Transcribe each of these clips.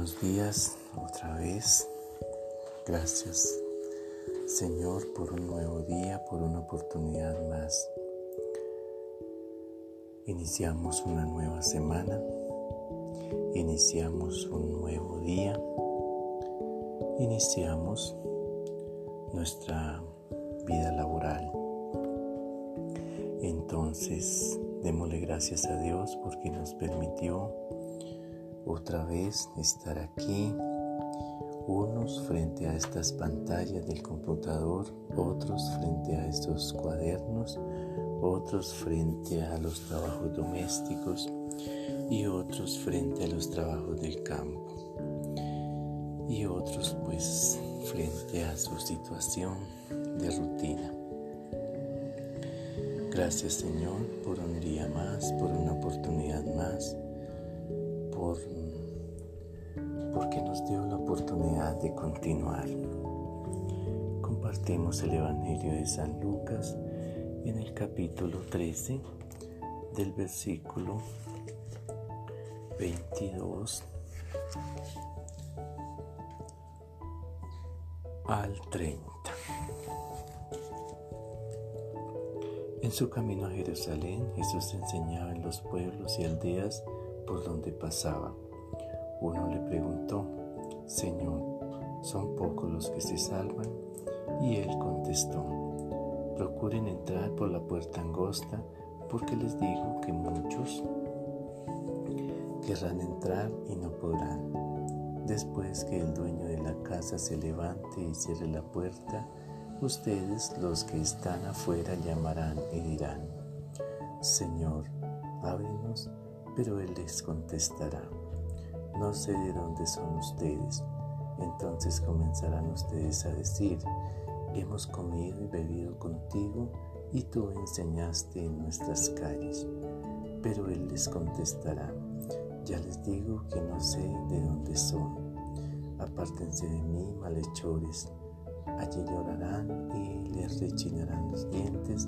Buenos días otra vez. Gracias Señor por un nuevo día, por una oportunidad más. Iniciamos una nueva semana, iniciamos un nuevo día, iniciamos nuestra vida laboral. Entonces, démosle gracias a Dios porque nos permitió otra vez estar aquí, unos frente a estas pantallas del computador, otros frente a estos cuadernos, otros frente a los trabajos domésticos y otros frente a los trabajos del campo y otros pues frente a su situación de rutina. Gracias Señor por un día más, por una oportunidad más por, porque nos dio la oportunidad de continuar. Compartimos el Evangelio de San Lucas en el capítulo 13 del versículo 22 al 30. En su camino a Jerusalén, Jesús enseñaba en los pueblos y aldeas por donde pasaba. Uno le preguntó, Señor, ¿son pocos los que se salvan? Y él contestó, procuren entrar por la puerta angosta, porque les digo que muchos querrán entrar y no podrán. Después que el dueño de la casa se levante y cierre la puerta, ustedes los que están afuera llamarán y dirán, Señor, ábrenos pero él les contestará, no sé de dónde son ustedes. Entonces comenzarán ustedes a decir, hemos comido y bebido contigo y tú enseñaste en nuestras calles. Pero él les contestará, ya les digo que no sé de dónde son. Apártense de mí, malhechores. Allí llorarán y les rechinarán los dientes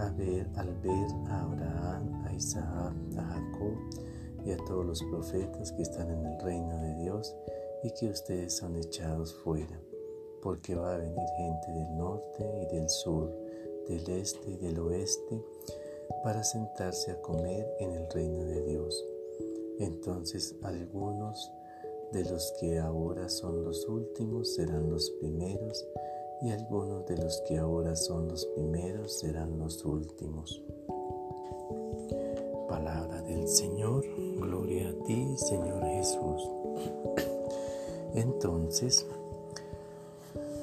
a ver, al ver a Abraham, a Isaac, a Jacob y a todos los profetas que están en el reino de Dios y que ustedes son echados fuera, porque va a venir gente del norte y del sur, del este y del oeste, para sentarse a comer en el reino de Dios. Entonces algunos de los que ahora son los últimos serán los primeros, y algunos de los que ahora son los primeros serán los últimos. Palabra del Señor, gloria a ti, Señor Jesús. Entonces,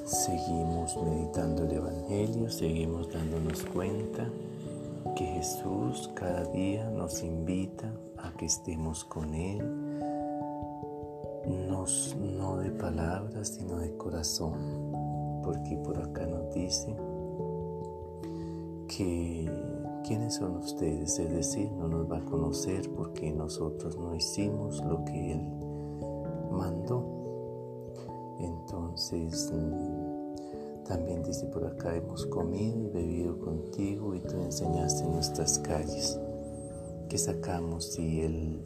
seguimos meditando el Evangelio, seguimos dándonos cuenta que Jesús cada día nos invita a que estemos con Él, no de palabras, sino de corazón porque por acá nos dice que quiénes son ustedes, es decir, no nos va a conocer porque nosotros no hicimos lo que Él mandó. Entonces, mm, también dice por acá, hemos comido y bebido contigo y tú enseñaste en nuestras calles. que sacamos si Él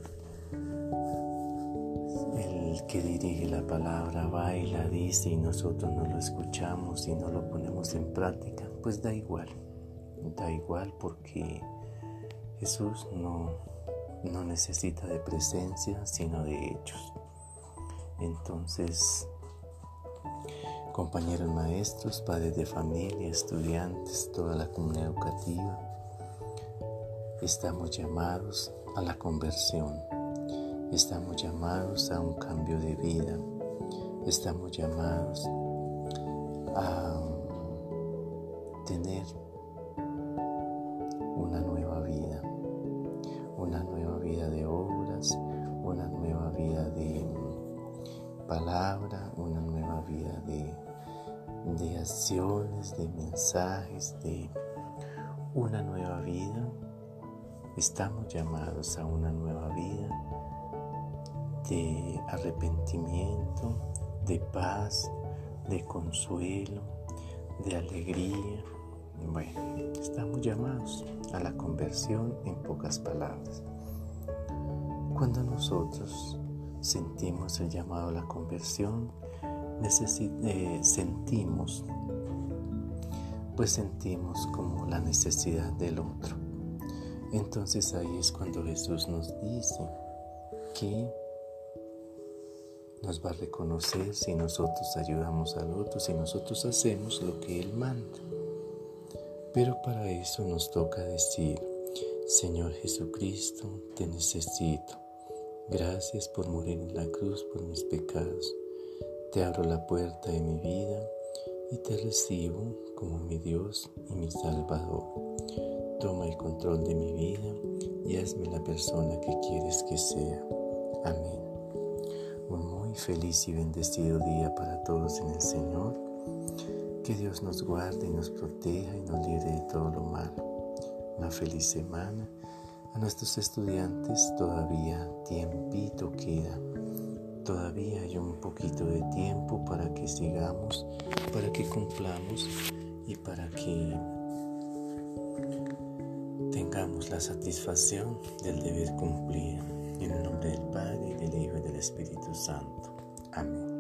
que dirige la palabra va y la dice y nosotros no lo escuchamos y no lo ponemos en práctica, pues da igual, da igual porque Jesús no, no necesita de presencia, sino de hechos. Entonces, compañeros maestros, padres de familia, estudiantes, toda la comunidad educativa, estamos llamados a la conversión Estamos llamados a un cambio de vida. Estamos llamados a tener una nueva vida, una nueva vida de obras, una nueva vida de palabra, una nueva vida de, de acciones, de mensajes, de una nueva vida. Estamos llamados a una nueva vida de arrepentimiento, de paz, de consuelo, de alegría. Bueno, estamos llamados a la conversión en pocas palabras. Cuando nosotros sentimos el llamado a la conversión, eh, sentimos, pues sentimos como la necesidad del otro. Entonces ahí es cuando Jesús nos dice que nos va a reconocer si nosotros ayudamos al otro, si nosotros hacemos lo que Él manda. Pero para eso nos toca decir, Señor Jesucristo, te necesito. Gracias por morir en la cruz por mis pecados. Te abro la puerta de mi vida y te recibo como mi Dios y mi Salvador. Toma el control de mi vida y hazme la persona que quieres que sea. Amén. Feliz y bendecido día para todos en el Señor. Que Dios nos guarde y nos proteja y nos libre de todo lo malo. Una feliz semana. A nuestros estudiantes todavía tiempito queda. Todavía hay un poquito de tiempo para que sigamos, para que cumplamos y para que tengamos la satisfacción del deber cumplir. En el nombre del Padre, del Hijo y del Espíritu Santo. Amén.